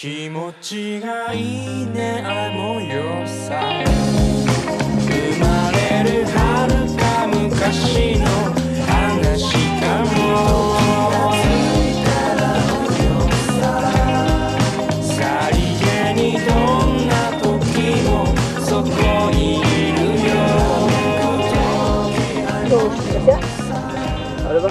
気持ちがいいねあの夜さ生まれる遥か昔の話かもさりげにどんな時もそこにいるよ就这些，好了吧，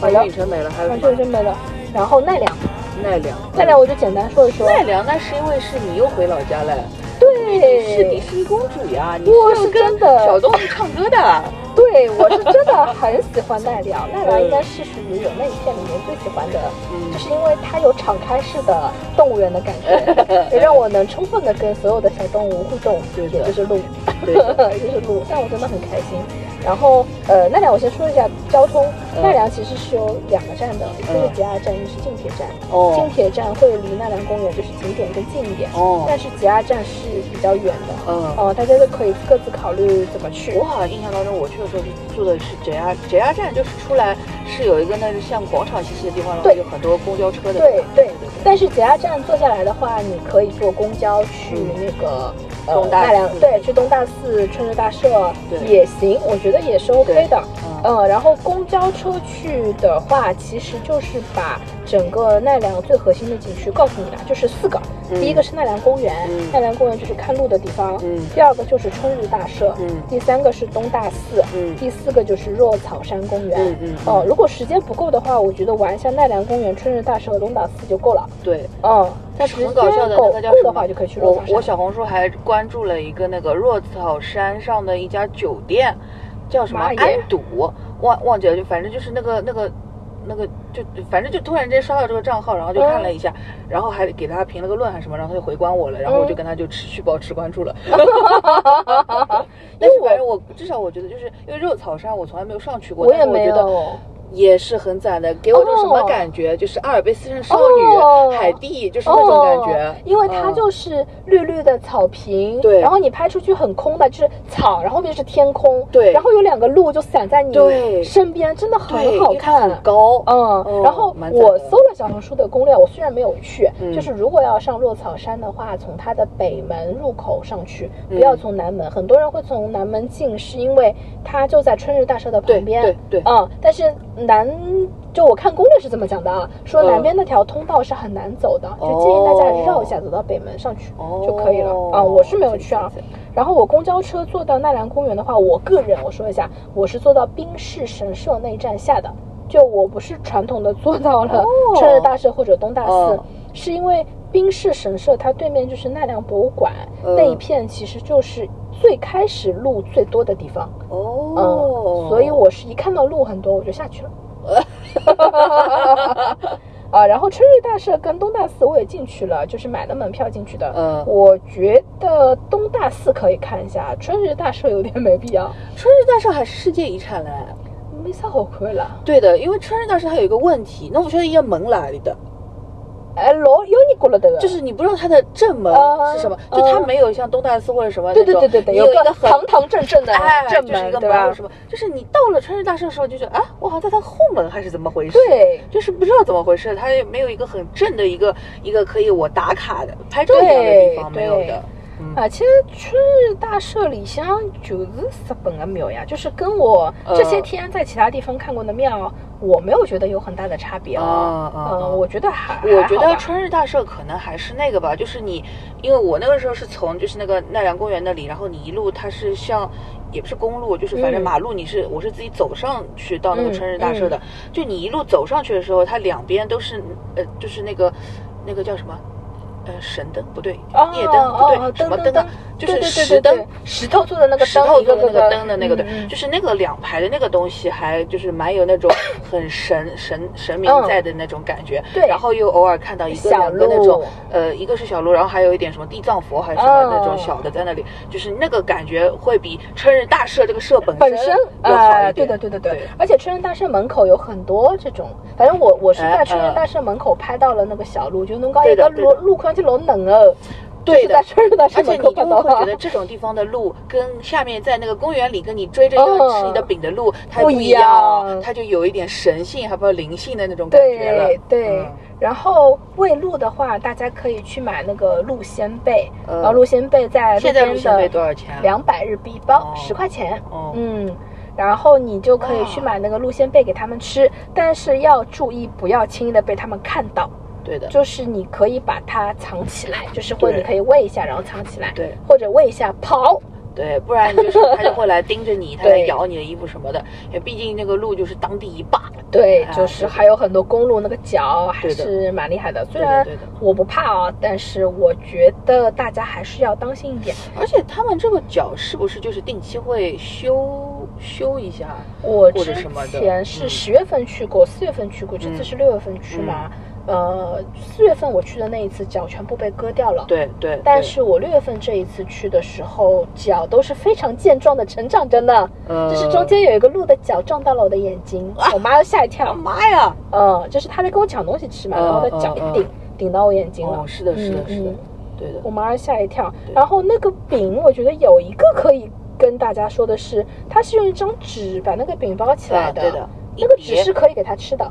好了影城没了，还有啊，什么？就是这么的。然后奈良，奈良，奈良我就简单说一说。奈良，那是因为是你又回老家了，对，是迪士尼公主呀，你我是是跟小动物唱歌的。对，我是真的很喜欢奈良，奈良应该是属于有那一片里面最喜欢的，嗯。就是因为它有敞开式的动物园的感觉，也让我能充分的跟所有的小动物互动，也就是鹿，对的。就是鹿，让我真的很开心。然后呃，奈良我先说一下交通，嗯奈良其实是有两个站的，一个是嗯。吉亚站，一个是近铁站。哦。近铁站会离奈良公园就是景点更近一点，哦。但是吉亚站是比较远的，嗯。哦、大家都可以各自考虑怎么去。我好像印象当中，我去的时候是住的是 JR JR 站，就是出来是有一个那个像广场兮兮的地方，然后对。有很多公交车的。对对，但是吉亚站坐下来的话，你可以坐公交去嗯。那个、呃东大奈良寺，对，去东大寺、春日大社也行，我觉得也是 OK 对的。嗯嗯，然后公交车去的话，其实就是把整个奈良最核心的景区告诉你了，就是四个。嗯第一个是奈良公园，嗯奈良公园就是看路的地方。嗯第二个就是春日大社，嗯第三个是东大寺，嗯第四个就是若草山公园。嗯嗯嗯哦，如果时间不够的话，我觉得玩一下奈良公园、春日大社和东大寺就够了。对，嗯，但时间很搞笑的够那个叫什么够的话，就可以去。我小红书还关注了一个那个若草山上的一家酒店，叫什么安堵，忘忘记了，就反正就是那个那个。那个就反正就突然间刷到这个账号，然后就看了一下，然后还给他评了个论还是什么，然后他就回关我了，然后我就跟他就持续保持关注了。但是反正我至少我觉得就是因为肉草山我从来没有上去过，我也没但是我觉得有。也是很赞的，给我一种什么哦感觉？就是阿尔卑斯山少女、哦。海蒂，就是那种感觉。哦因为它嗯就是绿绿的草坪，对。然后你拍出去很空的，就是草，然后后面是天空，对。然后有两个鹿就散在你对。身边，真的很好看，很高。嗯，哦然后我搜了小红书的攻略，我虽然没有去，嗯。就是如果要上落草山的话，从它的北门入口上去，嗯。不要从南门。很多人会从南门进，是因为它就在春日大社的旁边，对对。对嗯，但是南。就我看攻略是这么讲的啊，说嗯。南边那条通道是很难走的，就建议大家绕一下走到北门上去哦就可以了啊。我是没有去啊。然后我公交车坐到奈良公园的话，我个人我说一下，我是坐到冰室神社那一站下的，就我不是传统的坐到了哦。春日大社或者东大寺，哦是因为冰室神社它对面就是奈良博物馆、嗯。那一片，其实就是最开始路最多的地方，哦嗯，，所以我是一看到路很多我就下去了。啊，然后春日大社跟东大寺我也进去了，就是买了门票进去的。嗯我觉得东大寺可以看一下，春日大社有点没必要，春日大社还是世界遗产嘞。没啥好看了。对的，因为春日大社它有一个问题，那我觉得一个门哪里的，哎，老有你过了的，就是你不知道它的正门啊是什么，啊就它没有像东大寺或者什么对那种，对对对对，有一个很堂堂正正的哎，正就是一个门？什么，就是你到了春日大社的时候，就觉得啊，我好像在它后门还是怎么回事？对，就是不知道怎么回事，它也没有一个很正的一个一个可以我打卡的拍照一样的地方，没有的。嗯，而且春日大社里向就是日本的庙呀，就是跟我这些天在其他地方看过的庙，我没有觉得有很大的差别啊哦。啊啊嗯，我觉得还我觉得春日大社可能还是那个吧，就是你，因为我那个时候是从就是那个奈良公园那里，然后你一路它是像。也不是公路，就是反正嗯马路，你是、我是自己走上去到那个嗯春日大社的。就你一路走上去的时候，它两边都是呃，就是那个那个叫什么呃神灯不对，哦夜灯不对，哦什么灯啊？就是对对对石灯石头做的那个石头做的那个个灯的那个对，嗯嗯就是那个两排的那个东西，还就是蛮有那种 很神神神明在的那种感觉。嗯对。然后又偶尔看到一个两个那种，呃，一个是小鹿，然后还有一点什么地藏佛还是什么哦那种小的在那里，就是那个感觉会比春日大社这个社本本身要好哎，一点。对的对的对对，而且春日大社门口有很多这种，反正我我是哎在春日哎大社门口拍到了那个小路，就侬讲一个路路况就老冷哦，对的。而且你就会觉得这种地方的路跟下面在那个公园里跟你追着要嗯吃你的饼的路，它不一样样，它就有一点神性，还不灵性的那种感觉了。对。然后喂鹿的话，大家可以去买那个鹿仙贝，呃然后鹿仙贝在现在鹿仙贝多的少钱啊？两百日币一包哦，十、块钱。哦。嗯，然后你就可以去买那个鹿仙贝给他们吃，但是要注意不要轻易的被他们看到，对的，就是你可以把它藏起来，就是或者你可以喂一下，然后藏起来，对或者喂一下跑。对，不然就是它就会来盯着你，它来对咬你的衣服什么的。因为毕竟那个鹿就是当地一霸。对，哎就是还有很多公路那个角还是蛮厉害的，虽然我不怕啊，但是我觉得大家还是要当心一点。而且他们这个角是不是就是定期会修修一下？我之前是嗯十月份去过，四月份去过，这次嗯是六月份去嘛。呃，四月份我去的那一次脚全部被割掉了。。对对。对但是我六月份这一次去的时候，脚都是非常健壮的成长着呢。嗯就是中间有一个鹿的脚撞到了我的眼睛，我妈都吓一跳。妈呀！嗯，就是他在跟我抢东西吃嘛，嗯然后他脚一嗯顶，顶到我眼睛了。哦，是的，是的，是的对的我。妈吓一跳。然后那个饼，我觉得有一个可以跟大家说的是，它是用一张纸把那个饼包起来的，啊对的那个纸是可以给它吃的，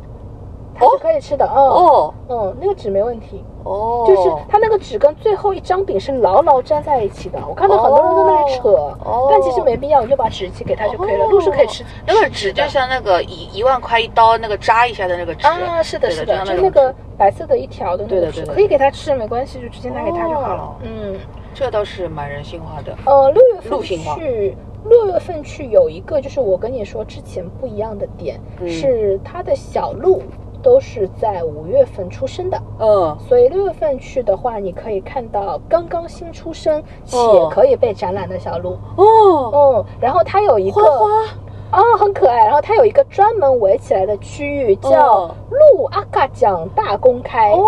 它是可以吃的，嗯哦嗯，那个纸没问题，哦，就是它那个纸跟最后一张饼是牢牢粘在一起的。我看到很多人在那里扯，哦但其实没必要，你就把纸寄给他就可以了。哦鹿是可以吃那个纸，就像那个一一万块一刀那个扎一下的那个纸啊，是的，是的，就那个白色的一条的那个纸，对对可以给他吃，没关系，就直接拿给他就好了哦。嗯。这倒是蛮人性化的。呃，六月份去，六月份去有一个就是我跟你说之前不一样的点，嗯是它的小鹿都是在五月份出生的。嗯，所以六月份去的话，你可以看到刚刚新出生且哦可以被展览的小鹿。哦，嗯，然后它有一个花花，哦，很可爱。然后它有一个专门围起来的区域，叫哦鹿阿嘎奖大公开。哦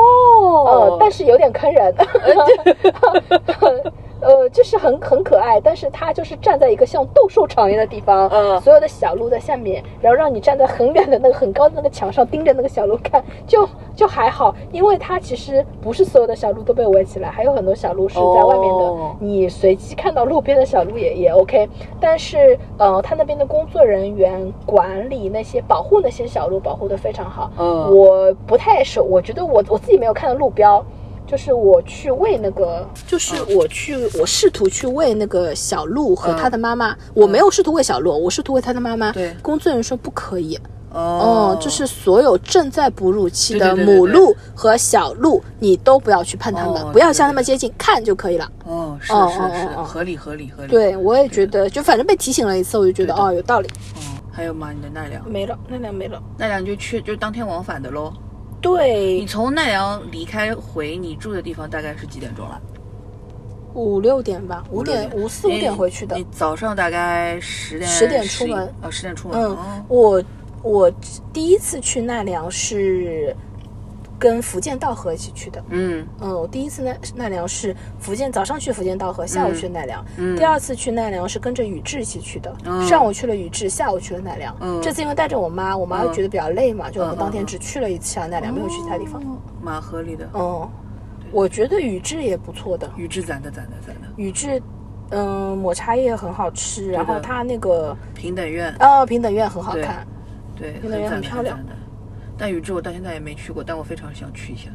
呃，但是有点坑人，呃，就是很很可爱，但是它就是站在一个像斗兽场一样的地方，嗯所有的小鹿在下面，然后让你站在很远的那个很高的那个墙上盯着那个小鹿看，就就还好，因为它其实不是所有的小鹿都被围起来，还有很多小鹿是在外面的，哦你随机看到路边的小鹿也也 OK，但是呃，他那边的工作人员管理那些保护那些小鹿保护的非常好，嗯我不太熟，我觉得我我自己没有看到路标。就是我去喂那个，就是我去，我试图去喂那个小鹿和他的妈妈。我没有试图喂小鹿，我试图喂他的妈妈。对工作人员说不可以。哦哦，就是所有正在哺乳期的母鹿和小鹿，你都不要去碰它们，哦不要向它们接近，看就可以了。哦，是哦是是，哦哦哦合理合理合理。，对，我也觉得，就反正被提醒了一次，我就觉得哦，有道理。嗯，还有吗？你的奈良，没了，那辆没了。奈良就去就当天往返的喽。你，从奈良离开回你住的地方大概是几点钟了？五六点吧，五点五四五点回去的你。早上大概十点10点出11门哦，十点出门。嗯哦，我我第一次去奈良是跟福建道河一起去的。嗯嗯，我第一次奈奈良是福建早上去福建道河，下午去奈良。嗯第二次去奈良是跟着宇智一起去的，嗯上午去了宇智，下午去了奈良。嗯这次因为带着我妈，我妈嗯觉得比较累嘛，就我们嗯当天嗯只去了一次奈良，没有去其他地方。哦蛮合理的。嗯，我觉得宇智也不错的，宇智攒的攒的攒的，宇智，嗯，抹茶叶很好吃，然后它那个平等院哦平等院很好看。对，平等院很漂亮。但宇治我到现在也没去过，但我非常想去一下。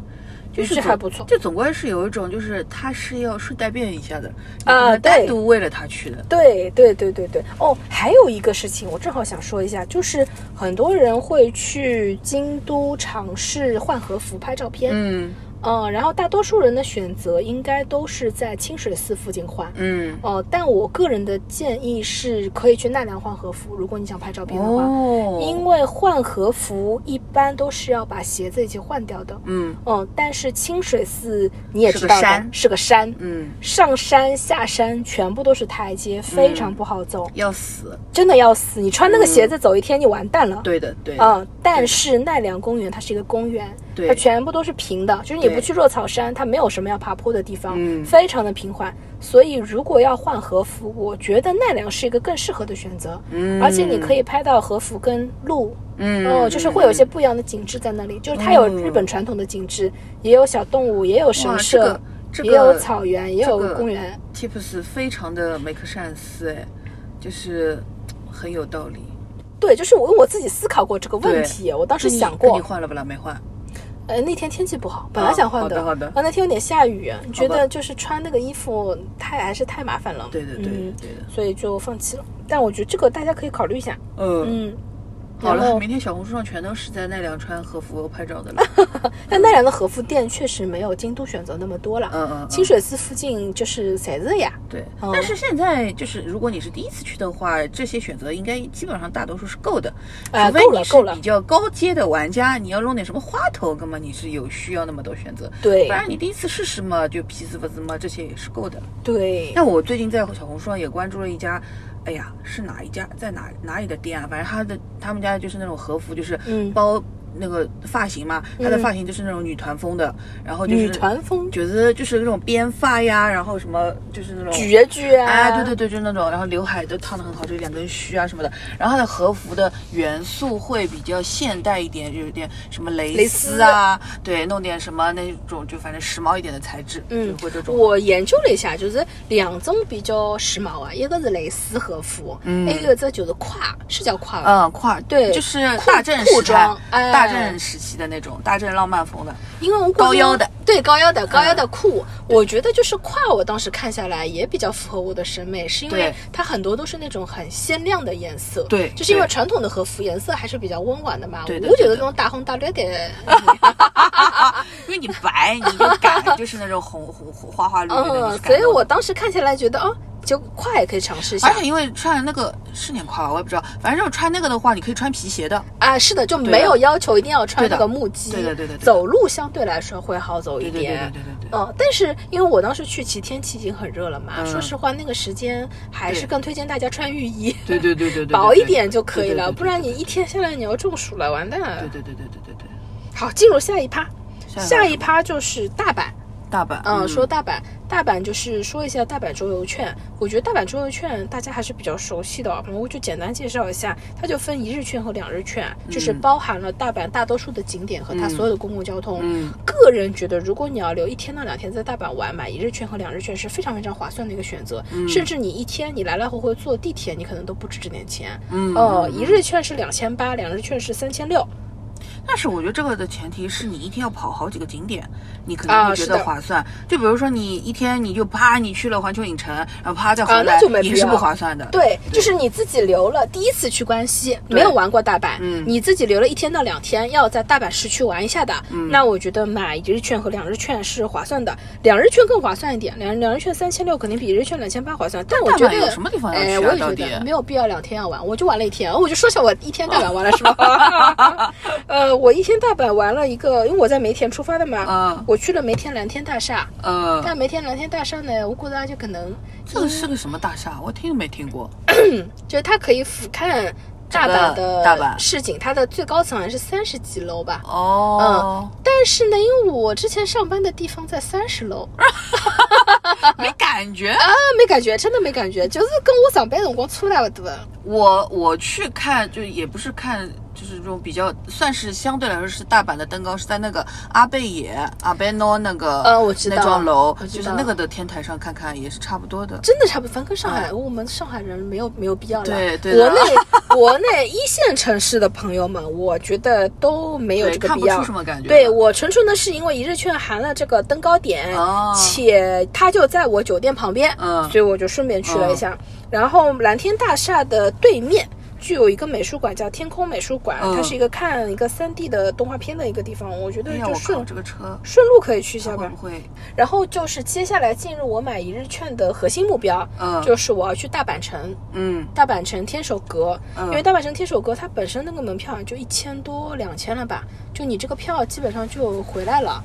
就是还不错就总归是有一种，就是他是要顺带便一下的啊你不是单独为了他去的。对对对对对，哦，还有一个事情，我正好想说一下，就是很多人会去京都尝试换和服拍照片，嗯嗯，然后大多数人的选择应该都是在清水寺附近换。嗯，哦、但我个人的建议是可以去奈良换和服，如果你想拍照片的话，哦，因为换和服一般都是要把鞋子一起换掉的。嗯嗯，但是清水寺你也知道的，个山是个山，嗯上山下山全部都是台阶，非常不好走，要死，真的要死。你穿那个鞋子走一天，你完蛋了。对的对的，啊、但是奈良公园它是一个公园，对它全部都是平的，就是你不去若草山，它没有什么要爬坡的地方，嗯非常的平缓。所以如果要换和服，我觉得奈良是一个更适合的选择，嗯而且你可以拍到和服跟鹿。嗯哦，就是会有一些不一样的景致在那里，就是它有日本传统的景致，也有小动物，也有神社，个也有草原，也有这个公园。tips 非常的 make sense，哎，就是很有道理。对，就是我我自己思考过这个问题，我当时想过那你，换了不啦？没换。呃，那天天气不好，本来想换好的好的啊，那天有点下雨，觉得就是穿那个衣服太还是太麻烦了，对对对嗯对的。所以就放弃了。但我觉得这个大家可以考虑一下，嗯，嗯。好了，明天小红书上全都是在奈良穿和服拍照的了。但奈良的和服店确实没有京都选择那么多了，嗯嗯嗯。清水寺附近就是侪是呀，对，嗯但是现在就是，如果你是第一次去的话，这些选择应该基本上大多数是够的，哎除非你是够了。够了比较高阶的玩家，你要弄点什么花头，根本你是有需要那么多选择。对。不然你第一次试试嘛，就皮斯不斯嘛，这些也是够的。对，那我最近在小红书上也关注了一家，哎呀，是哪一家，在哪哪里的店啊？反正他的他们家就是那种和服，就是嗯包那个发型嘛，她的发型就是那种女团风的，然后就是女团风觉得就是那种编发呀，然后什么就是那种绝绝啊，哎，对对对，就是那种，然后刘海都烫得很好，就两根须啊什么的。然后她的和服的元素会比较现代一点，就有点什么蕾蕾丝啊，对，弄点什么那种就反正时髦一点的材质，嗯就会这种。我研究了一下，就是两种比较时髦啊，一个是蕾丝和服，嗯还有一个就是胯，是叫胯吧？嗯，胯对就是裤大正裤时代装哎大正时期的那种大正浪漫风的。因为我高腰的，对高腰的高腰的裤，我觉得就是胯，我当时看下来也比较符合我的审美，是因为它很多都是那种很鲜亮的颜色，对就是因为传统的和服颜色还是比较温婉的嘛，对的我觉得对。的这种大红大绿的，因为你白，你就改就是那种红红红花花绿绿的，所以我当时看起来觉得哦，就胯也可以尝试一下。而且因为穿那个是年跨吧，我也不知道，反正就穿那个的话，你可以穿皮鞋的。啊，是的，就没有要求一定要穿那个木屐，对的对的走路相对来说会好走一点。对对点，对对对但是因为我当时去，其实天气已经很热了嘛，嗯。说实话，那个时间还是更推荐大家穿浴衣，对对对对对对，薄一点就可以了，不然你一天下来你要中暑了，完蛋。了。对对对对对对对。好，进入下一趴，下一趴。下一趴就是大阪。大阪，嗯，说大阪，大阪就是说一下大阪周游券。我觉得大阪周游券大家还是比较熟悉的，我就简单介绍一下，它就分一日券和两日券，就是包含了大阪大多数的景点和它所有的公共交通。嗯个人觉得，如果你要留一天到两天在大阪玩，买一日券和两日券是非常非常划算的一个选择。嗯甚至你一天你来来回回坐地铁，你可能都不止这点钱。嗯呃，嗯一日券是两千八，两日券是三千六。但是我觉得这个的前提是你一天要跑好几个景点，你可能会觉得划算。就比如说你一天你就啪你去了环球影城，然后啪再回来，啊那就没必也是不划算的。对，就是你自己留了第一次去关西，没有玩过大阪，嗯你自己留了一天到两天，要在大阪市区玩一下的，嗯那我觉得买一日券和两日券是划算的，两日券更划算一点，两两日券三千六肯定比一日券两千八划算，但我觉得有什么地方要去啊哎，我也到底觉得没有必要两天要玩，我就玩了一天，我就说一下我一天大阪玩了是吧？呃，我一天大阪玩了一个，因为我在梅田出发的嘛，嗯我去了梅田蓝天大厦，啊，但梅田蓝天大厦呢，我觉得就可能这个是个什么大厦？我听都没听过。就是它可以俯瞰大阪的大阪市景，它的最高层好像是三十几楼吧。哦，嗯但是呢，因为我之前上班的地方在三十楼 没感觉。啊，没感觉，真的没感觉，就是跟我上班辰光差不多。我我去看，就也不是看，就是这种比较算是相对来说是大阪的登高，是在那个阿贝野阿贝诺那个呃我知道那幢楼，就是那个的天台上看看也是差不多的。真的差不多，反正跟上海，我们上海人没有没有必要对对的国内 国内一线城市的朋友们，我觉得都没有这个必要。出什么感觉对我纯纯的是因为一日券含了这个登高点，哦且它就在我酒店旁边，嗯所以我就顺便去了一下。然后蓝天大厦的对面。就有一个美术馆叫天空美术馆，嗯它是一个看一个三 D 的动画片的一个地方，我觉得就顺、靠，这个车顺路可以去一下吧会不。会？然后就是接下来进入我买一日券的核心目标，嗯就是我要去大阪城。嗯大阪城天守阁，嗯因为大阪城天守阁它本身那个门票就一千多两千了吧，就你这个票基本上就回来了。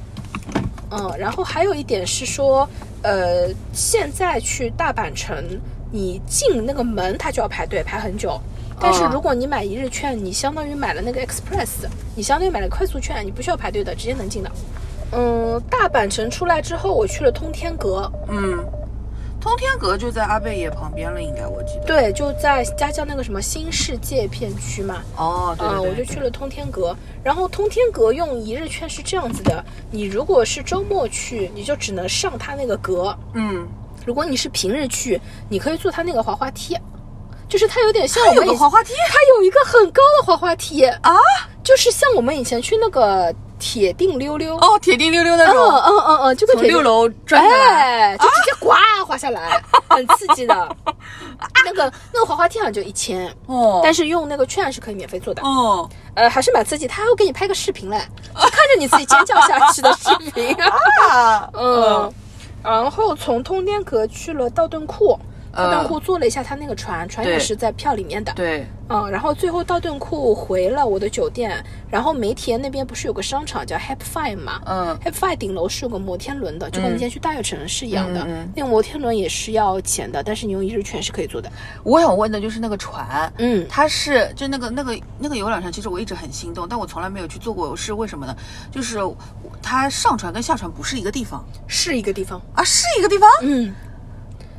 嗯，然后还有一点是说，呃，现在去大阪城，你进那个门它就要排队排很久。但是哦如果你买一日券，你相当于买了那个 Express，你相当于买了快速券，你不需要排队的，直接能进的。嗯，大阪城出来之后，我去了通天阁，嗯，通天阁就在阿贝野旁边了，应该我记得。对，就在家乡那个什么新世界片区嘛。哦，对对嗯，对，我就去了通天阁，然后通天阁用一日券是这样子的，你如果是周末去，你就只能上它那个阁；嗯，如果你是平日去，你可以坐它那个滑滑梯，就是它有点像我有们有个滑滑梯它有一个很高的滑滑梯啊，就是像我们以前去那个铁定溜溜，哦，铁定溜溜那嗯种，嗯嗯嗯，就跟六楼转下来。哎，就直接呱滑下来，很刺激的。那个那个滑滑梯好像就一千，哦，但是用那个券是可以免费坐的。哦，呃，还是蛮刺激，他还会给你拍个视频嘞，就看着你自己尖叫下去的视频。啊，嗯，然后从通天阁去了道顿窟，道顿嗯窟坐了一下他那个船，船也对是在票里面的。对，嗯，然后最后道顿库回了我的酒店，然后梅田那边不是有个商场叫 Happy Five 嘛？嗯 Happy Five 顶楼是有个摩天轮的，就跟你今天去大悦城是一样的。嗯嗯那个摩天轮也是要钱的，但是你用一日券是可以坐的。我想问的就是那个船，嗯，它是就那个那个那个游览船，其实我一直很心动，但我从来没有去坐过，是为什么呢？就是它上船跟下船不是一个地方是一个地方。啊，是一个地方，嗯，是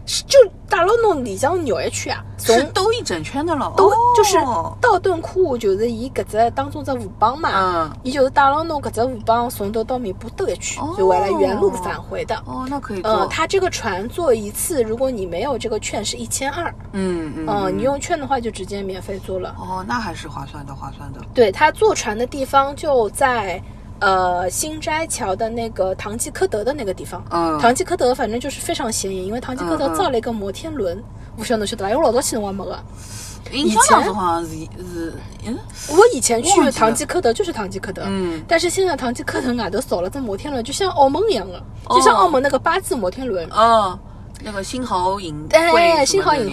就打了侬里向绕一圈啊，从是兜一整圈的了，都哦就是道顿窟，就是伊搿只当中只河浜嘛嗯，伊就是带牢侬搿只河浜从头到尾巴兜一圈哦，就为了原路返回的。哦，那可以做，嗯，它这个船坐一次，如果你没有这个券是一千二，嗯嗯嗯，你用券的话就直接免费坐了。哦，那还是划算的，划算的，对，它坐船的地方就在呃新斋桥的那个唐吉诃德的那个地方。嗯唐吉诃德反正就是非常显眼，因为唐吉诃德嗯嗯造了一个摩天轮，我晓得侬晓得伐？因为我老早去辰光没个。以前好像是是嗯我以前去唐吉诃德就是唐吉诃德，嗯但是现在唐吉诃德外头少了只摩天轮，就像澳门一样的，就像澳门那个八字摩天轮。哦，那个星豪影哎，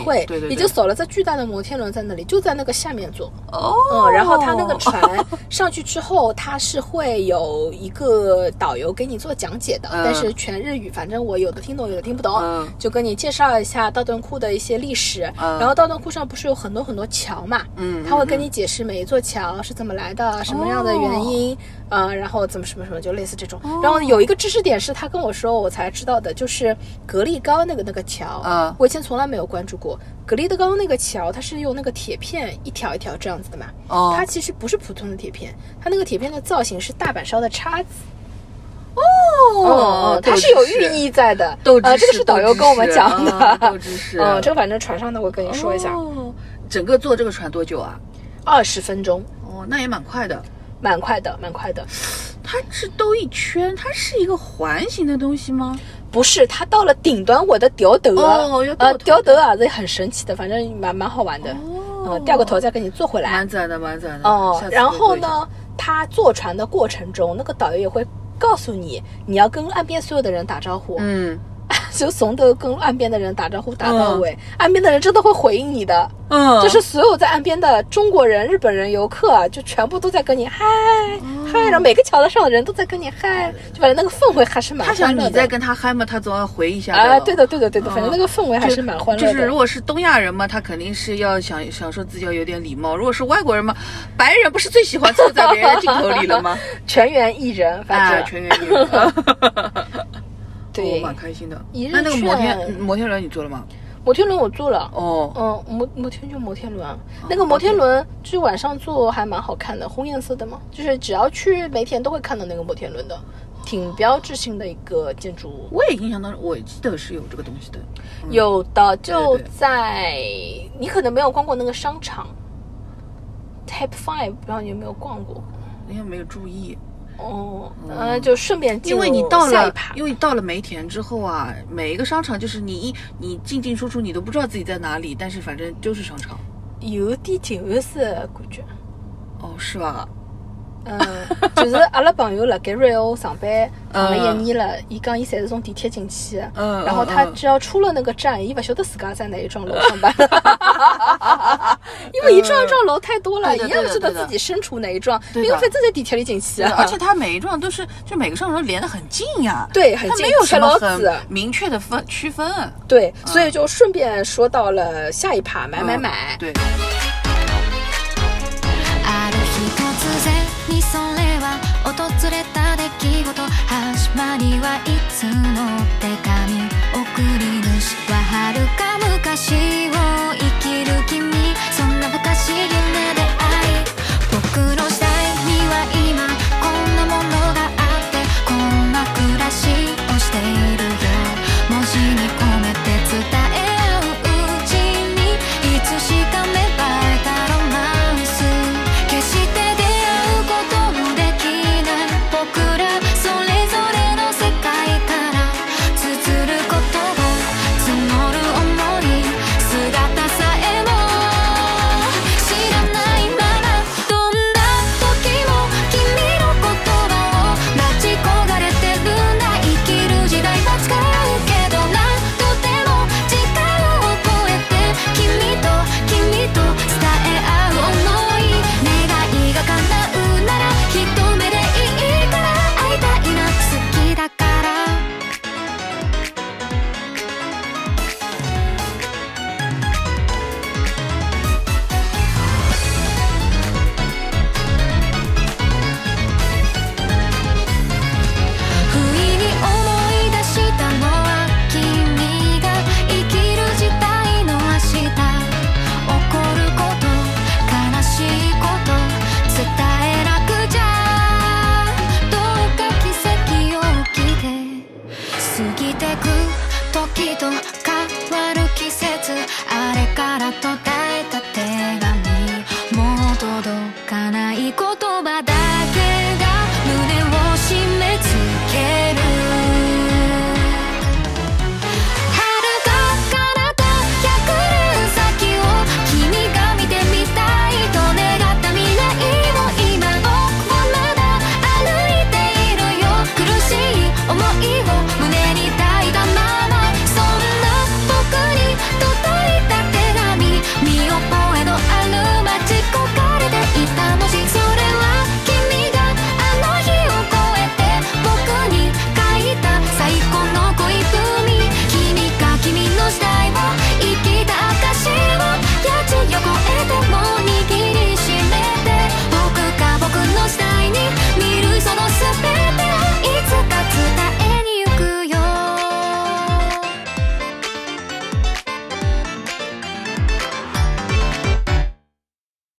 会对对对，也就少了这巨大的摩天轮在那里，就在那个下面坐。哦，嗯，然后它那个船上去之后，它是会有一个导游给你做讲解的，嗯。但是全日语，反正我有的听懂，有的听不懂，嗯。就跟你介绍一下道顿窟的一些历史。嗯。然后道顿窟上不是有很多很多桥嘛，嗯他会跟你解释每一座桥是怎么来的，什么样的原因，哦呃，然后怎么什么什么，就类似这种。然后有一个知识点是他跟我说，我才知道的，就是格力高那个那个桥，嗯我以前从来没有关注过。格力的高那个桥，它是用那个铁片一条一条这样子的嘛，哦它其实不是普通的铁片，它那个铁片的造型是大阪烧的叉子。哦，它是有寓意在的。呃，斗知识，这个是导游跟我们讲的。豆知识，嗯，这个反正船上的我跟你说一下，哦，整个坐这个船多久啊？二十分钟，哦，那也蛮快的。蛮快的，蛮快的。它是兜一圈，它是一个环形的东西吗？不是，它到了顶端，我的掉头啊，哦要掉呃，头啊，这很神奇的，反正蛮蛮好玩的。哦嗯，掉个头再给你坐回来蛮。赞的，蛮赞的。哦然？后呢，他坐船的过程中，那个导游也会告诉你，你要跟岸边所有的人打招呼，嗯 就怂的跟岸边的人打招呼打到尾，岸边的人真的会回应你的。嗯，就是所有在岸边的中国人、日本人、游客啊，就全部都在跟你嗨哦。嗨，然后每个桥上的人都在跟你嗨，就反正那个氛围还是蛮他想欢乐的。你在跟他嗨嘛，他总要回一下啊，对的，对的，对的，反正嗯那个氛围还是蛮欢乐的。就是如果是东亚人嘛，他肯定是要想想说自己要有点礼貌；如果是外国人嘛，白人不是最喜欢凑在别人的镜头里了吗？全员艺人，反啊，正、全员艺人，对我蛮开心的一日。那那个摩天券摩天轮你坐了吗？摩天轮我坐了。哦，嗯，摩摩天就摩天轮啊，那个摩天轮就是晚上坐还蛮好看的，红颜色的嘛，就是只要去梅田都会看到那个摩天轮的，挺标志性的一个建筑物。我也印象当中，我记得是有这个东西的。有的就在你可能没有逛过那个商场，Type Five，不知道你有没有逛过？因为没有注意，哦，呃，就顺便进因为入你到了下一趴，因为到了梅田之后啊，每一个商场就是你一你进进出出，你都不知道自己在哪里，但是反正就是商场。有点旧式的感觉。哦，是吧？嗯，就是阿拉朋友辣盖瑞欧上班上了嗯一年了，伊讲伊侪是从地铁进去的，嗯然后他只要出了那个站，伊勿晓得自家在哪一幢楼上班，因为一幢一幢楼太多了，一样不知道自己身处哪一幢，因为反正在地铁里进去。啊，而且他每一幢都是，就每个上楼连得很近呀。对很近没有什么很明确的分区分。对，所以就顺便说到了下一趴买买嗯买，对，間にはいつもって